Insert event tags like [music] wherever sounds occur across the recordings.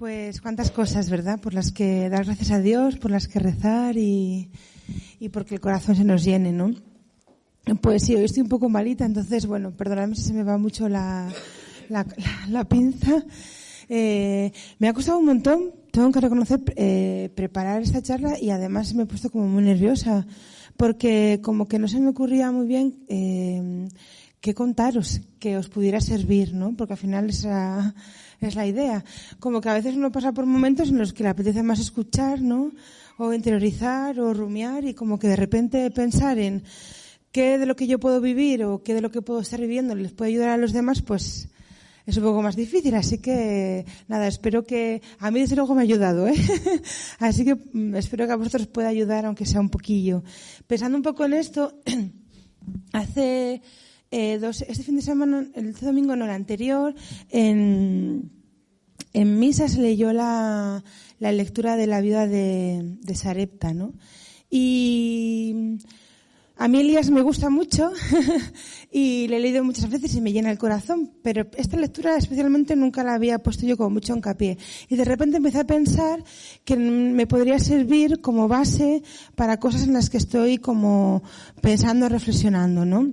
Pues cuántas cosas, ¿verdad? Por las que dar gracias a Dios, por las que rezar y, y porque el corazón se nos llene, ¿no? Pues sí, hoy estoy un poco malita, entonces, bueno, perdonadme si se me va mucho la, la, la, pinza. Eh, me ha costado un montón, tengo que reconocer, eh, preparar esta charla y además me he puesto como muy nerviosa porque como que no se me ocurría muy bien eh, qué contaros que os pudiera servir, ¿no? Porque al final esa es la idea. Como que a veces uno pasa por momentos en los que le apetece más escuchar, ¿no? O interiorizar o rumiar y como que de repente pensar en qué de lo que yo puedo vivir o qué de lo que puedo estar viviendo les puede ayudar a los demás, pues es un poco más difícil. Así que, nada, espero que, a mí desde luego me ha ayudado, ¿eh? [laughs] Así que mm, espero que a vosotros pueda ayudar, aunque sea un poquillo. Pensando un poco en esto, [clears throat] hace, eh, este fin de semana, el domingo no, el anterior, en, en misa se leyó la, lectura de la vida de, de Sarepta, ¿no? Y a mí Elías me gusta mucho [laughs] y le he leído muchas veces y me llena el corazón, pero esta lectura especialmente nunca la había puesto yo con mucho hincapié. Y de repente empecé a pensar que me podría servir como base para cosas en las que estoy como pensando, reflexionando, ¿no?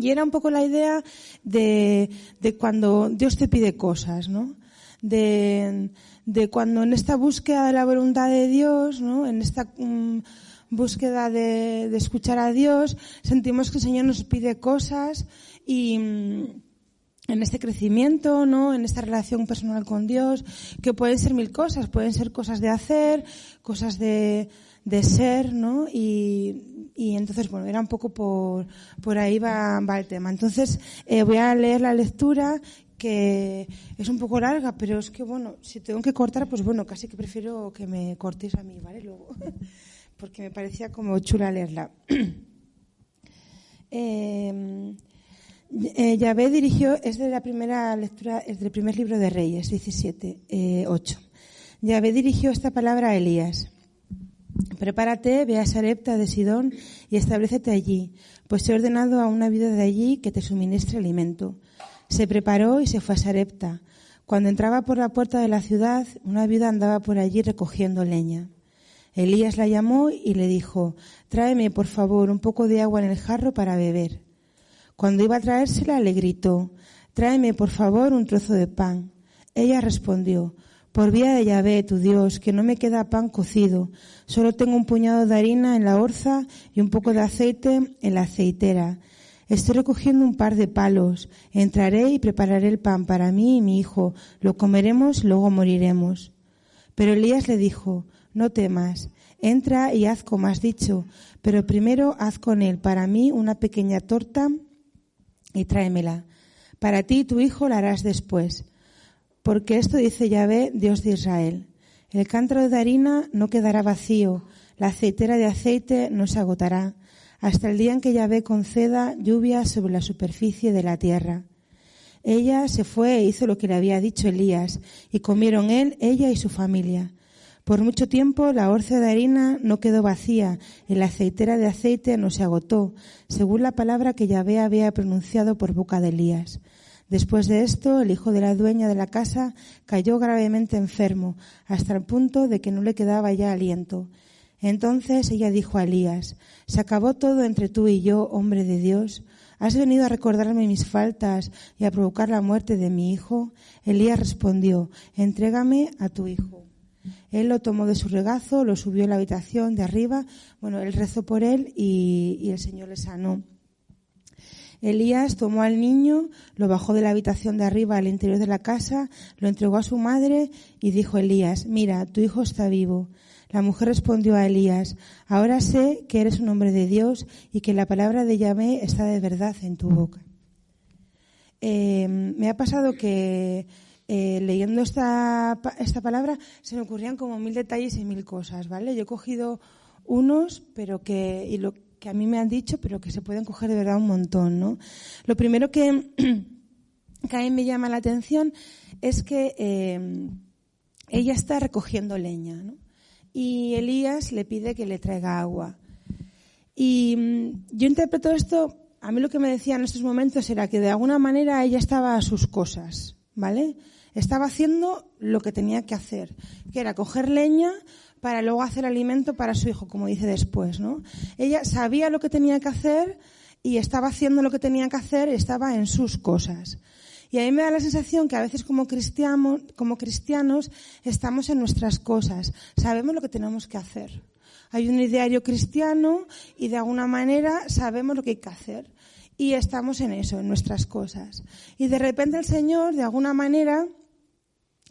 Y era un poco la idea de, de cuando Dios te pide cosas, ¿no? De, de, cuando en esta búsqueda de la voluntad de Dios, ¿no? En esta um, búsqueda de, de, escuchar a Dios, sentimos que el Señor nos pide cosas y um, en este crecimiento, ¿no? En esta relación personal con Dios, que pueden ser mil cosas, pueden ser cosas de hacer, cosas de, de ser, ¿no? Y, y entonces, bueno, era un poco por, por ahí va, va el tema. Entonces, eh, voy a leer la lectura que es un poco larga, pero es que, bueno, si tengo que cortar, pues bueno, casi que prefiero que me cortéis a mí, ¿vale? Luego, [laughs] porque me parecía como chula leerla. eh, [clears throat] eh, Yahvé dirigió, es de la primera lectura, es del primer libro de Reyes, 17, eh, 8. Yahvé dirigió esta palabra a Elías. Prepárate, ve a Sarepta de Sidón y establecete allí, pues he ordenado a una vida de allí que te suministre alimento. Se preparó y se fue a Sarepta. Cuando entraba por la puerta de la ciudad, una viuda andaba por allí recogiendo leña. Elías la llamó y le dijo, tráeme, por favor, un poco de agua en el jarro para beber. Cuando iba a traérsela, le gritó, tráeme, por favor, un trozo de pan. Ella respondió, por vía de Yahvé, tu Dios, que no me queda pan cocido, solo tengo un puñado de harina en la orza y un poco de aceite en la aceitera. Estoy recogiendo un par de palos. Entraré y prepararé el pan para mí y mi hijo. Lo comeremos, luego moriremos. Pero Elías le dijo, no temas, entra y haz como has dicho, pero primero haz con él para mí una pequeña torta y tráemela. Para ti y tu hijo la harás después. Porque esto dice Yahvé, Dios de Israel. El cántaro de harina no quedará vacío, la aceitera de aceite no se agotará, hasta el día en que Yahvé conceda lluvia sobre la superficie de la tierra. Ella se fue e hizo lo que le había dicho Elías, y comieron él, ella y su familia. Por mucho tiempo la orza de harina no quedó vacía y la aceitera de aceite no se agotó, según la palabra que Yahvé había pronunciado por boca de Elías. Después de esto, el hijo de la dueña de la casa cayó gravemente enfermo, hasta el punto de que no le quedaba ya aliento. Entonces ella dijo a Elías, ¿se acabó todo entre tú y yo, hombre de Dios? ¿Has venido a recordarme mis faltas y a provocar la muerte de mi hijo? Elías respondió, entrégame a tu hijo. Él lo tomó de su regazo, lo subió a la habitación de arriba. Bueno, él rezó por él y, y el Señor le sanó. Elías tomó al niño, lo bajó de la habitación de arriba al interior de la casa, lo entregó a su madre y dijo Elías, mira, tu hijo está vivo. La mujer respondió a Elías, ahora sé que eres un hombre de Dios y que la palabra de Yahvé está de verdad en tu boca. Eh, me ha pasado que eh, leyendo esta, esta palabra se me ocurrían como mil detalles y mil cosas, ¿vale? Yo he cogido unos, pero que, y lo que a mí me han dicho, pero que se pueden coger de verdad un montón, ¿no? Lo primero que, [clears throat] a mí me llama la atención es que eh, ella está recogiendo leña, ¿no? Y Elías le pide que le traiga agua. Y mm, yo interpreto esto, a mí lo que me decía en estos momentos era que de alguna manera ella estaba a sus cosas, ¿vale? Estaba haciendo lo que tenía que hacer, que era coger leña para luego hacer alimento para su hijo, como dice después, ¿no? Ella sabía lo que tenía que hacer y estaba haciendo lo que tenía que hacer, estaba en sus cosas. Y a mí me da la sensación que a veces como cristianos, como cristianos estamos en nuestras cosas, sabemos lo que tenemos que hacer. Hay un ideario cristiano y de alguna manera sabemos lo que hay que hacer. Y estamos en eso, en nuestras cosas. Y de repente el Señor, de alguna manera,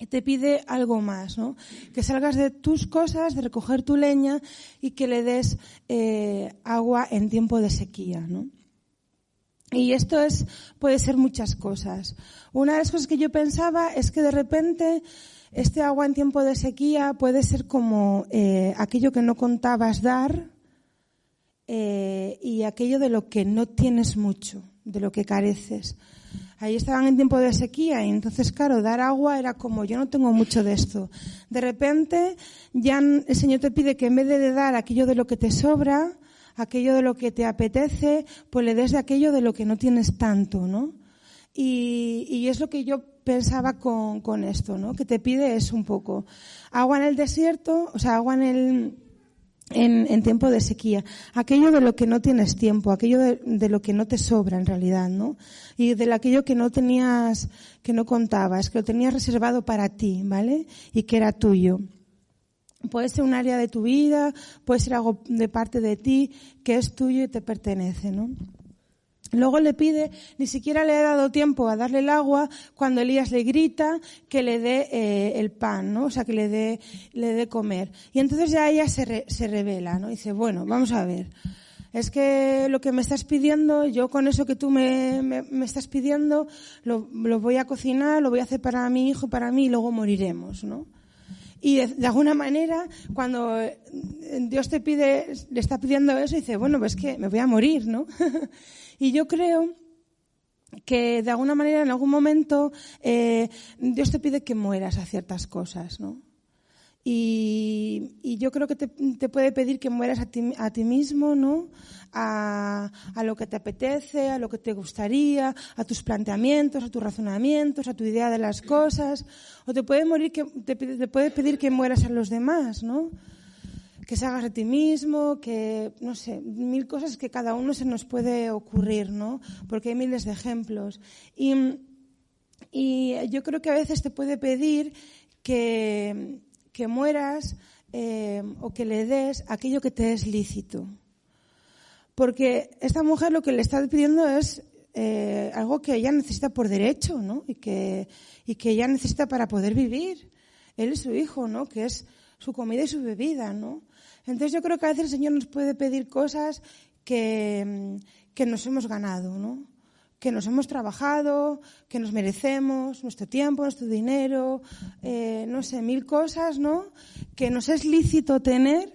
te pide algo más, ¿no? Que salgas de tus cosas, de recoger tu leña y que le des eh, agua en tiempo de sequía, ¿no? Y esto es, puede ser muchas cosas. Una de las cosas que yo pensaba es que de repente este agua en tiempo de sequía puede ser como eh, aquello que no contabas dar eh, y aquello de lo que no tienes mucho, de lo que careces. Ahí estaban en tiempo de sequía y entonces, claro, dar agua era como, yo no tengo mucho de esto. De repente, ya el Señor te pide que en vez de dar aquello de lo que te sobra, aquello de lo que te apetece, pues le des de aquello de lo que no tienes tanto, ¿no? Y, y es lo que yo pensaba con, con esto, ¿no? Que te pide es un poco agua en el desierto, o sea, agua en el, en, tiempo de sequía. Aquello de lo que no tienes tiempo, aquello de, de, lo que no te sobra en realidad, ¿no? Y de aquello que no tenías, que no contabas, que lo tenías reservado para ti, ¿vale? Y que era tuyo. Puede ser un área de tu vida, puede ser algo de parte de ti que es tuyo y te pertenece, ¿no? Luego le pide, ni siquiera le ha dado tiempo a darle el agua cuando Elías le grita que le dé eh, el pan, ¿no? O sea, que le dé, le dé comer. Y entonces ya ella se, re, se revela, ¿no? dice, bueno, vamos a ver. Es que lo que me estás pidiendo, yo con eso que tú me, me, estás pidiendo, lo, lo, voy a cocinar, lo voy a hacer para mi hijo, para mí, y luego moriremos, ¿no? Y de, alguna manera, cuando Dios te pide, le está pidiendo eso, dice, bueno, pues que me voy a morir, ¿no? [laughs] Y yo creo que de alguna manera, en algún momento, eh, Dios te pide que mueras a ciertas cosas, ¿no? Y, y yo creo que te, te, puede pedir que mueras a ti, a ti mismo, ¿no? A, a, lo que te apetece, a lo que te gustaría, a tus planteamientos, a tus razonamientos, a tu idea de las cosas. O te puede morir que, te, te puede pedir que mueras a los demás, ¿no? que salgas de ti mismo, que, no sé, mil cosas que cada uno se nos puede ocurrir, ¿no? Porque hay miles de ejemplos. Y, y yo creo que a veces te puede pedir que, que mueras eh, o que le des aquello que te es lícito. Porque esta mujer lo que le está pidiendo es eh, algo que ella necesita por derecho, ¿no? Y que, y que ella necesita para poder vivir. Él es su hijo, ¿no? Que es su comida y su bebida, ¿no? Entonces yo creo que a veces el Señor nos puede pedir cosas que, que nos hemos ganado, ¿no? Que nos hemos trabajado, que nos merecemos, nuestro tiempo, nuestro dinero, eh, no sé, mil cosas, ¿no? Que nos es lícito tener,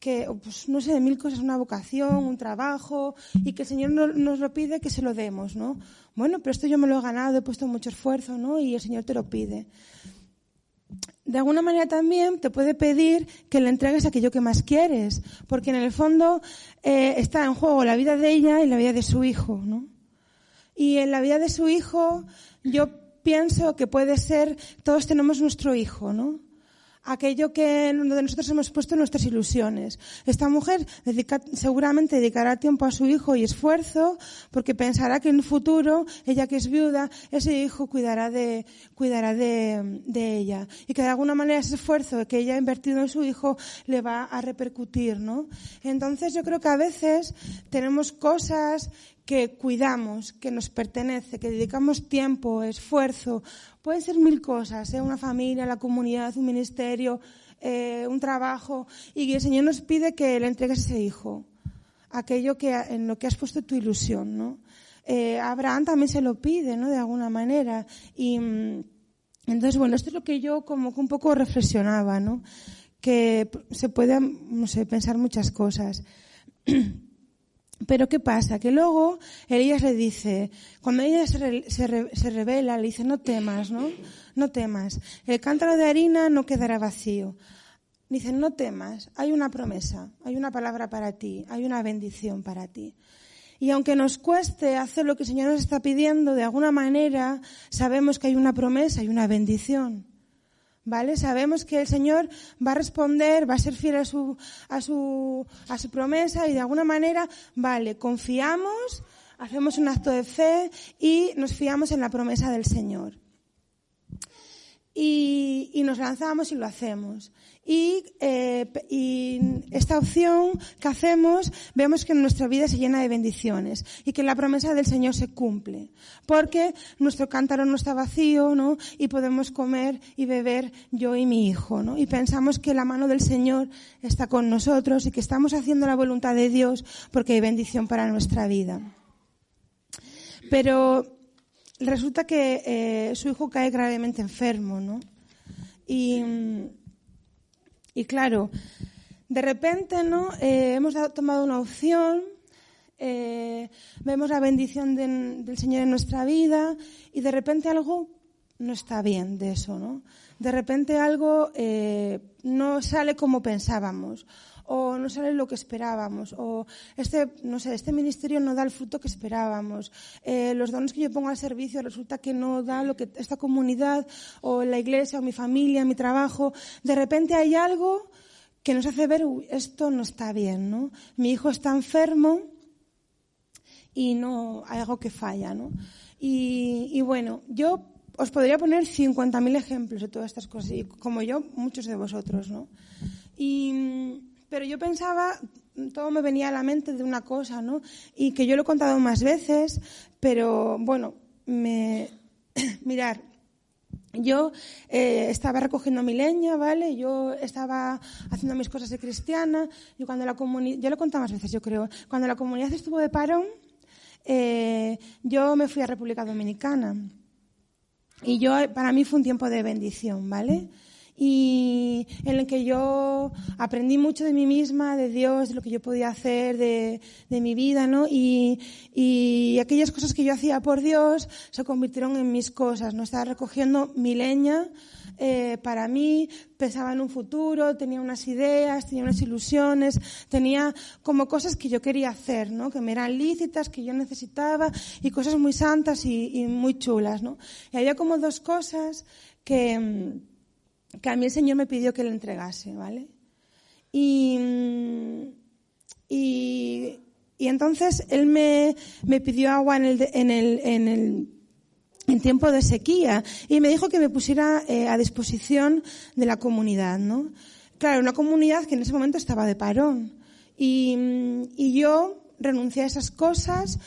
que, pues, no sé, mil cosas, una vocación, un trabajo, y que el Señor no, nos lo pide que se lo demos, ¿no? Bueno, pero esto yo me lo he ganado, he puesto mucho esfuerzo, ¿no? Y el Señor te lo pide de alguna manera también te puede pedir que le entregues aquello que más quieres, porque en el fondo eh, está en juego la vida de ella y la vida de su hijo, ¿no? Y en la vida de su hijo yo pienso que puede ser, todos tenemos nuestro hijo, ¿no? aquello que donde nosotros hemos puesto nuestras ilusiones. Esta mujer seguramente dedicará tiempo a su hijo y esfuerzo porque pensará que en un futuro, ella que es viuda, ese hijo cuidará de, cuidará de, de ella. Y que de alguna manera ese esfuerzo que ella ha invertido en su hijo le va a repercutir, ¿no? Entonces yo creo que a veces tenemos cosas que cuidamos, que nos pertenece, que dedicamos tiempo, esfuerzo, pueden ser mil cosas, ¿eh? una familia, la comunidad, un ministerio, eh, un trabajo, y el Señor nos pide que le entregues ese hijo, aquello que, en lo que has puesto tu ilusión, ¿no? Eh, Abraham también se lo pide, ¿no? De alguna manera. Y mm, entonces, bueno, esto es lo que yo como que un poco reflexionaba, ¿no? Que se puede, no sé, pensar muchas cosas. [clears throat] Pero ¿qué pasa? Que luego Elías le dice, cuando ella se, se, re, se, revela, le dice, no temas, ¿no? No temas. El cántaro de harina no quedará vacío. Dice, no temas, hay una promesa, hay una palabra para ti, hay una bendición para ti. Y aunque nos cueste hacer lo que el Señor nos está pidiendo, de alguna manera sabemos que hay una promesa y una bendición. ¿Vale? Sabemos que el Señor va a responder, va a ser fiel a su, a su, a su promesa y de alguna manera, vale, confiamos, hacemos un acto de fe y nos fiamos en la promesa del Señor. Y, y nos lanzamos y lo hacemos. Y, eh, y, esta opción que hacemos, vemos que nuestra vida se llena de bendiciones y que la promesa del Señor se cumple. Porque nuestro cántaro no está vacío, ¿no? Y podemos comer y beber yo y mi hijo, ¿no? Y pensamos que la mano del Señor está con nosotros y que estamos haciendo la voluntad de Dios porque hay bendición para nuestra vida. Pero resulta que eh, su hijo cae gravemente enfermo, ¿no? Y y claro, de repente, ¿no? Eh, hemos tomado una opción, eh, vemos la bendición de, del Señor en nuestra vida y de repente algo no está bien de eso, ¿no? De repente algo eh, no sale como pensábamos o no sale lo que esperábamos, o este, no sé, este ministerio no da el fruto que esperábamos, eh, los dones que yo pongo al servicio resulta que no da lo que esta comunidad, o la iglesia, o mi familia, mi trabajo, de repente hay algo que nos hace ver, esto no está bien, ¿no? Mi hijo está enfermo y no, hay algo que falla, ¿no? Y, y bueno, yo os podría poner 50.000 ejemplos de todas estas cosas, y como yo, muchos de vosotros, ¿no? Y, pero yo pensaba, todo me venía a la mente de una cosa, ¿no? Y que yo lo he contado más veces, pero bueno, me, [coughs] mirar, yo eh, estaba recogiendo mi leña, ¿vale? Yo estaba haciendo mis cosas de cristiana y cuando la comunidad, yo lo he contado más veces, yo creo, cuando la comunidad estuvo de parón, eh, yo me fui a República Dominicana y yo, para mí fue un tiempo de bendición, ¿vale? y en el que yo aprendí mucho de mí misma, de Dios, de lo que yo podía hacer, de, de mi vida, ¿no? Y, y, aquellas cosas que yo hacía por Dios se convirtieron en mis cosas, ¿no? Estaba recogiendo mi leña eh, para mí, pensaba en un futuro, tenía unas ideas, tenía unas ilusiones, tenía como cosas que yo quería hacer, ¿no? Que me eran lícitas, que yo necesitaba y cosas muy santas y, y muy chulas, ¿no? Y había como dos cosas que que a mí el Señor me pidió que le entregase, ¿vale? Y, y, y entonces Él me, me pidió agua en el, en el, en el en tiempo de sequía y me dijo que me pusiera eh, a disposición de la comunidad, ¿no? Claro, una comunidad que en ese momento estaba de parón y, y yo renuncié a esas cosas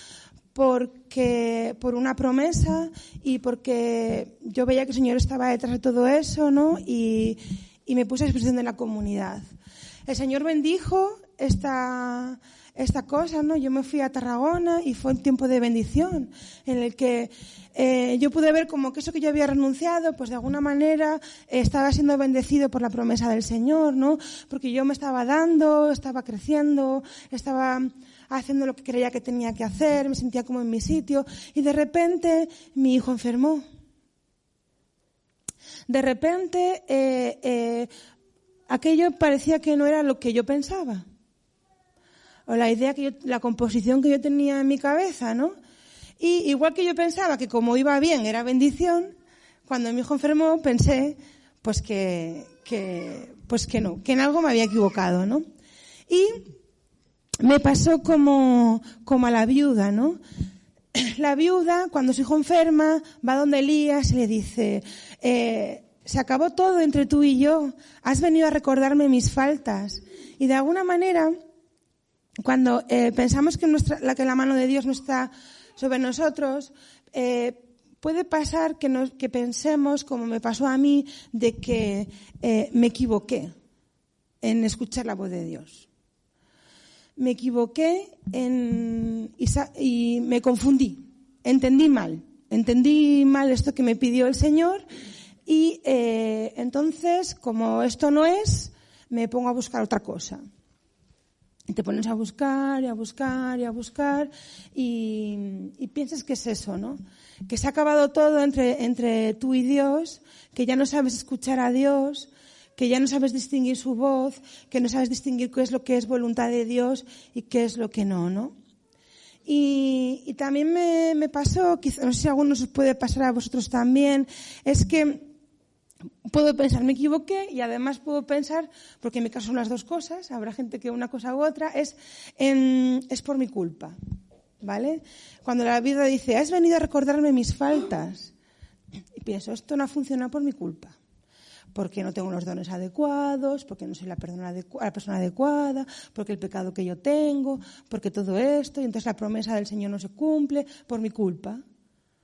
porque por una promesa y porque yo veía que el Señor estaba detrás de todo eso, ¿no? Y, y me puse a disposición de la comunidad. El Señor bendijo esta, esta cosa, ¿no? Yo me fui a Tarragona y fue un tiempo de bendición en el que eh, yo pude ver como que eso que yo había renunciado, pues de alguna manera eh, estaba siendo bendecido por la promesa del Señor, ¿no? Porque yo me estaba dando, estaba creciendo, estaba haciendo lo que creía que tenía que hacer, me sentía como en mi sitio y de repente mi hijo enfermó. De repente eh, eh, aquello parecía que no era lo que yo pensaba. O la idea que la composición que yo tenía en mi cabeza, ¿no? Y igual que yo pensaba que como iba bien era bendición, cuando mi hijo enfermó pensé, pues que, que, pues que no, que en algo me había equivocado, ¿no? Y me pasó como, como a la viuda, ¿no? [clears throat] La viuda, cuando su hijo enferma, va donde Elías y le dice, eh, se acabó todo entre tú y yo, has venido a recordarme mis faltas. Y de alguna manera, cuando eh, pensamos que, nuestra, la, que la mano de Dios no está sobre nosotros, eh, puede pasar que, nos, que pensemos, como me pasó a mí, de que eh, me equivoqué en escuchar la voz de Dios. Me equivoqué en, y, me confundí, entendí mal, entendí mal esto que me pidió el Señor y eh, entonces, como esto no es, me pongo a buscar otra cosa. Y te pones a buscar y a buscar y a buscar y, piensas que es eso, ¿no? Que se ha acabado todo entre tú y Dios, que ya no sabes escuchar a Dios, que ya no sabes distinguir su voz, que no sabes distinguir qué es lo que es voluntad de Dios y qué es lo que no, ¿no? Y, y también me, me pasó, quizás, no sé si a algunos os puede pasar a vosotros también, es que puedo pensar, me equivoqué y además puedo pensar, porque en mi caso son las dos cosas, habrá gente que una cosa u otra, es, en, es por mi culpa. ¿Vale? Cuando la vida dice, has venido a recordarme mis faltas, y pienso, esto no ha funcionado por mi culpa. Porque no tengo los dones adecuados, porque no soy la persona, adecuada, porque el pecado que yo tengo, porque todo esto, y entonces la promesa del Señor no se cumple por mi culpa.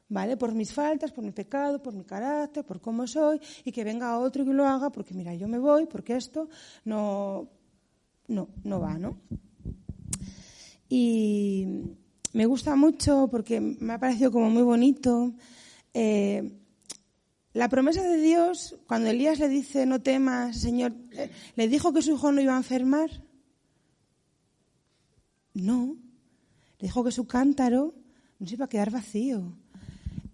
¿vale? Por mis faltas, por mi pecado, por mi carácter, por cómo soy, y que venga otro y lo haga, porque mira, yo me voy, porque esto no, no, no va, ¿no? Y me gusta mucho porque me ha parecido como muy bonito. Eh, la promesa de Dios, cuando Elías le dice, no temas, Señor, ¿le dijo que su hijo no iba a enfermar? No. Le dijo que su cántaro no se iba a quedar vacío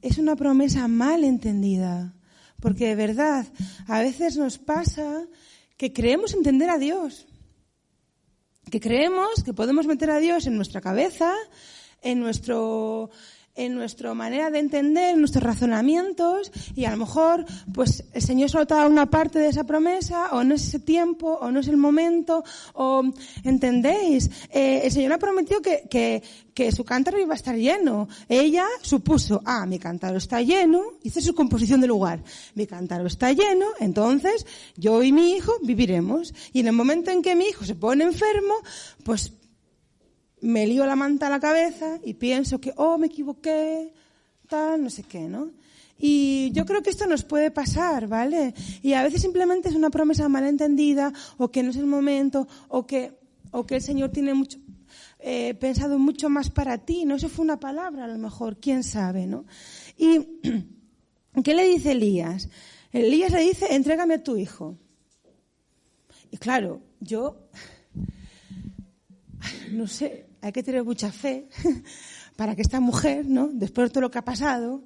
es una promesa mal entendida. Porque de verdad, a veces nos pasa que creemos entender a Dios. Que creemos que podemos meter a Dios en nuestra cabeza, en nuestro, en nuestra manera de entender, en nuestros razonamientos, y a lo mejor, pues, el Señor solo te da una parte de esa promesa, o no es ese tiempo, o no es el momento, o, ¿entendéis? Eh, el Señor ha prometido que, que, que su cántaro iba a estar lleno. Ella supuso, ah, mi cántaro está lleno, hice su composición de lugar. Mi cántaro está lleno, entonces yo y mi hijo viviremos. Y en el momento en que mi hijo se pone enfermo, pues me lío la manta a la cabeza y pienso que, oh, me equivoqué, tal, no sé qué, ¿no? Y yo creo que esto nos puede pasar, ¿vale? Y a veces simplemente es una promesa malentendida, o que no es el momento, o que, o que el Señor tiene mucho, eh, pensado mucho más para ti, ¿no? Eso fue una palabra, a lo mejor, quién sabe, ¿no? Y, [clears throat] ¿qué le dice Elías? Elías le dice, entrégame a tu hijo. Y claro, yo, [sighs] no sé, hay que tener mucha fe [laughs] para que esta mujer, ¿no? Después de todo lo que ha pasado,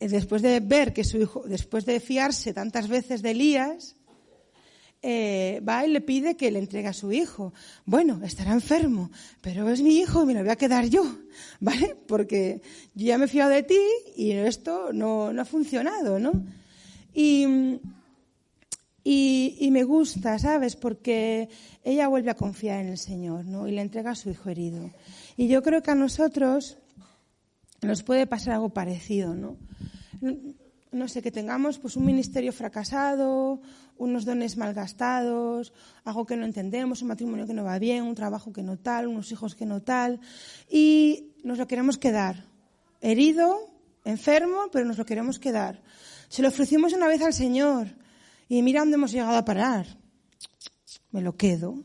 eh, después de ver que su hijo, después de fiarse tantas veces de Elías, eh, va y le pide que le entregue a su hijo. Bueno, estará enfermo, pero es mi hijo y me lo voy a quedar yo, [laughs] ¿vale? Porque yo ya me he fiado de ti y esto no, no ha funcionado, ¿no? Y, y, me gusta, ¿sabes? Porque ella vuelve a confiar en el Señor, ¿no? Y le entrega a su hijo herido. Y yo creo que a nosotros nos puede pasar algo parecido, ¿no? No sé, que tengamos pues un ministerio fracasado, unos dones malgastados, algo que no entendemos, un matrimonio que no va bien, un trabajo que no tal, unos hijos que no tal, y nos lo queremos quedar. Herido, enfermo, pero nos lo queremos quedar. Se lo ofrecimos una vez al Señor, y mira dónde hemos llegado a parar. Me lo quedo,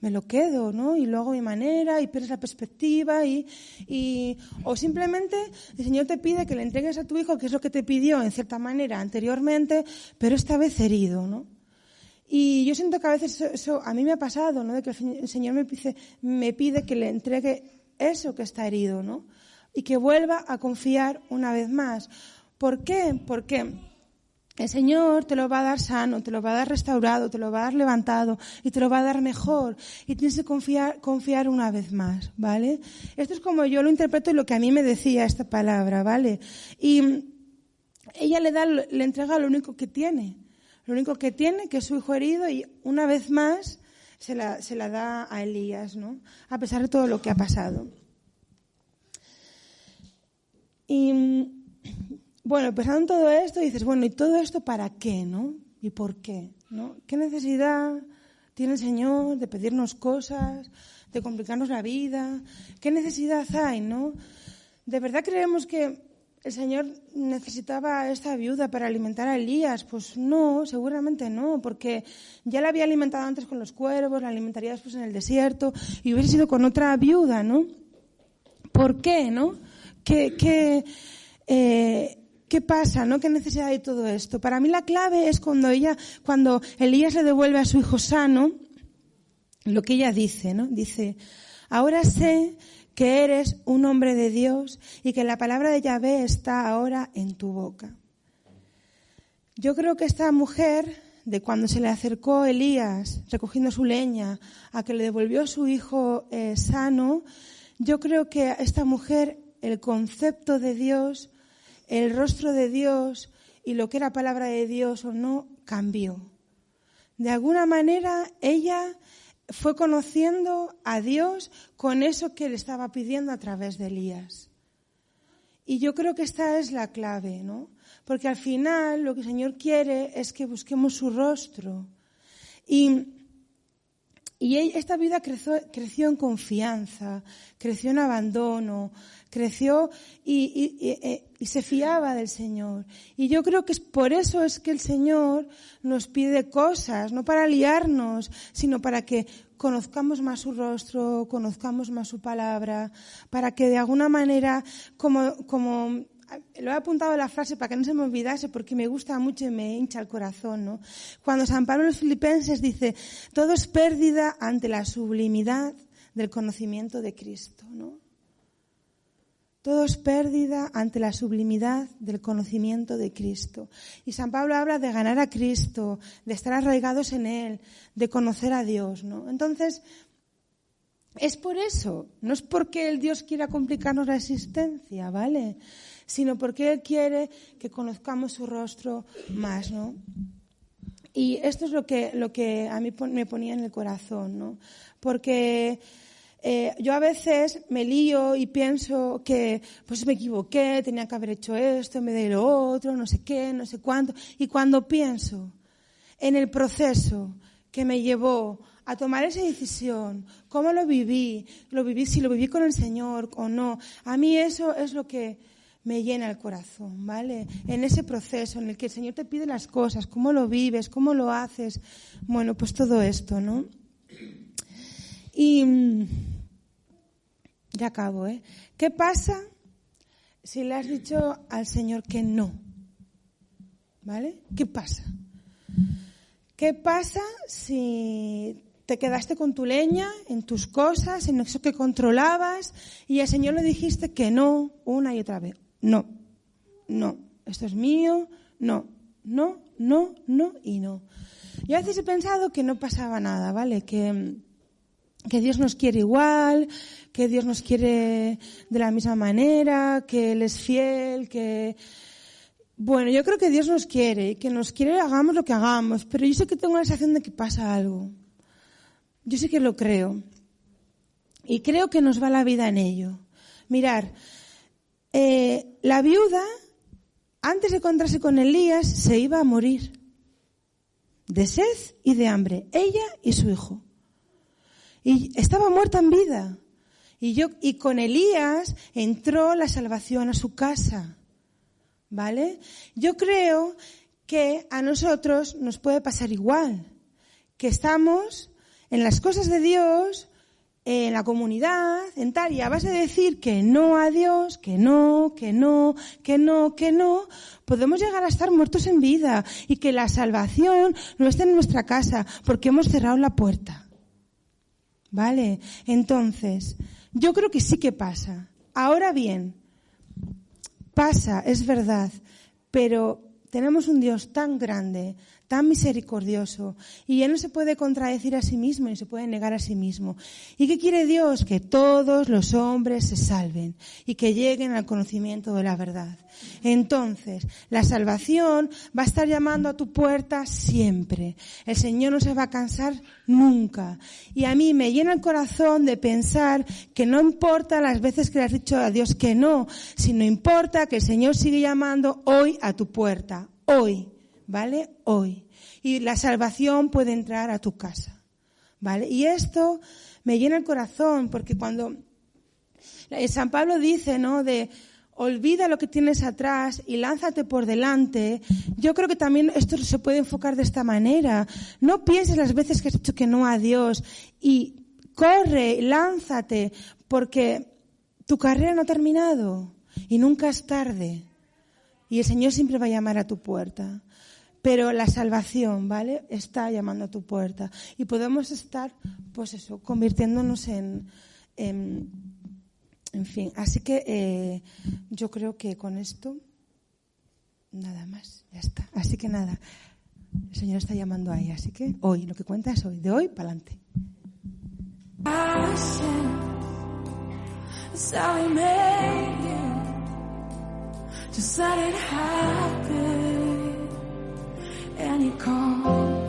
me lo quedo, ¿no? Y luego mi manera, y pierdes la perspectiva, y, o simplemente el Señor te pide que le entregues a tu hijo, que es lo que te pidió en cierta manera anteriormente, pero esta vez herido, ¿no? Y yo siento que a veces eso, eso a mí me ha pasado, ¿no? De que el Señor me pide, me pide que le entregue eso que está herido, ¿no? Y que vuelva a confiar una vez más. ¿Por qué? Porque el Señor te lo va a dar sano, te lo va a dar restaurado, te lo va a dar levantado y te lo va a dar mejor. Y tienes que confiar, confiar una vez más, ¿vale? Esto es como yo lo interpreto y lo que a mí me decía esta palabra, ¿vale? Y ella le da, le entrega lo único que tiene. Lo único que tiene, que es su hijo herido, y una vez más se la, se la da a Elías, ¿no? A pesar de todo lo que ha pasado. Y bueno, pensando en todo esto, dices, bueno, ¿y todo esto para qué, no? ¿Y por qué? ¿Qué necesidad tiene el Señor de pedirnos cosas, de complicarnos la vida? ¿Qué necesidad hay, no? ¿De verdad creemos que el Señor necesitaba esta viuda para alimentar a Elías? Pues no, seguramente no, porque ya la había alimentado antes con los cuervos, la alimentaría después en el desierto y hubiese sido con otra viuda, ¿no? ¿Por qué, no? ¿Qué, qué, eh, ¿Qué pasa? ¿No? ¿Qué necesidad hay todo esto? Para mí la clave es cuando ella, cuando Elías le devuelve a su hijo sano, lo que ella dice, ¿no? Dice, ahora sé que eres un hombre de Dios y que la palabra de Yahvé está ahora en tu boca. Yo creo que esta mujer, de cuando se le acercó Elías recogiendo su leña, a que le devolvió a su hijo eh, sano, yo creo que esta mujer, el concepto de Dios, el rostro de Dios y lo que era palabra de Dios o no cambió. De alguna manera ella fue conociendo a Dios con eso que le estaba pidiendo a través de Elías. Y yo creo que esta es la clave, ¿no? Porque al final lo que el Señor quiere es que busquemos su rostro. Y, y esta vida creció, creció en confianza, creció en abandono, creció y, y, se fiaba del Señor. Y yo creo que es por eso es que el Señor nos pide cosas, no para liarnos, sino para que conozcamos más su rostro, conozcamos más su palabra, para que de alguna manera, como, como lo he apuntado en la frase para que no se me olvidase porque me gusta mucho y me hincha el corazón, ¿no? Cuando San Pablo los Filipenses dice, todo es pérdida ante la sublimidad del conocimiento de Cristo, ¿no? Todo es pérdida ante la sublimidad del conocimiento de Cristo. Y San Pablo habla de ganar a Cristo, de estar arraigados en Él, de conocer a Dios, ¿no? Entonces, es por eso, no es porque el Dios quiera complicarnos la existencia, ¿vale? Sino porque Él quiere que conozcamos su rostro más, ¿no? Y esto es lo que, lo que a mí me ponía en el corazón, ¿no? Porque eh, yo a veces me lío y pienso que pues me equivoqué, tenía que haber hecho esto, me de lo otro, no sé qué, no sé cuánto. Y cuando pienso en el proceso que me llevó a tomar esa decisión, cómo lo viví, lo viví, si lo viví con el Señor o no, a mí eso es lo que me llena el corazón, ¿vale? En ese proceso en el que el Señor te pide las cosas, cómo lo vives, cómo lo haces, bueno, pues todo esto, ¿no? Y mm, ya acabo, ¿eh? ¿Qué pasa si le has dicho al Señor que no? ¿Vale? ¿Qué pasa? ¿Qué pasa si te quedaste con tu leña, en tus cosas, en eso que controlabas, y al Señor le dijiste que no una y otra vez? No, no, esto es mío, no, no, no, no y no. Yo a veces he pensado que no pasaba nada, ¿vale? Que mm, que Dios nos quiere igual, que Dios nos quiere de la misma manera, que Él es fiel, que... Bueno, yo creo que Dios nos quiere, que nos quiere hagamos lo que hagamos, pero yo sé que tengo la sensación de que pasa algo. Yo sé que lo creo. Y creo que nos va la vida en ello. Mirar, eh, la viuda, antes de encontrarse con Elías, se iba a morir. De sed y de hambre. Ella y su hijo. Y estaba muerta en vida. Y yo, y con Elías entró la salvación a su casa. ¿Vale? Yo creo que a nosotros nos puede pasar igual. Que estamos en las cosas de Dios, en la comunidad, en tal, y a base de decir que no a Dios, que no, que no, que no, que no, podemos llegar a estar muertos en vida y que la salvación no esté en nuestra casa porque hemos cerrado la puerta. ¿Vale? Entonces, yo creo que sí que pasa. Ahora bien, pasa, es verdad, pero tenemos un Dios tan grande, tan misericordioso. Y Él no se puede contradecir a sí mismo, ni se puede negar a sí mismo. ¿Y qué quiere Dios? Que todos los hombres se salven y que lleguen al conocimiento de la verdad. Entonces, la salvación va a estar llamando a tu puerta siempre. El Señor no se va a cansar nunca. Y a mí me llena el corazón de pensar que no importa las veces que le has dicho a Dios que no, sino importa que el Señor sigue llamando hoy a tu puerta. Hoy. ¿Vale? Hoy. Y la salvación puede entrar a tu casa. ¿Vale? Y esto me llena el corazón porque cuando San Pablo dice, ¿no? De, olvida lo que tienes atrás y lánzate por delante. Yo creo que también esto se puede enfocar de esta manera. No pienses las veces que has dicho que no a Dios y corre, lánzate, porque tu carrera no ha terminado y nunca es tarde. Y el Señor siempre va a llamar a tu puerta. Pero la salvación, ¿vale? Está llamando a tu puerta. Y podemos estar, pues eso, convirtiéndonos en, en en fin, así que eh, yo creo que con esto nada más, ya está. Así que nada, el Señor está llamando ahí, así que hoy, lo que cuenta es hoy, de hoy para adelante. and you call.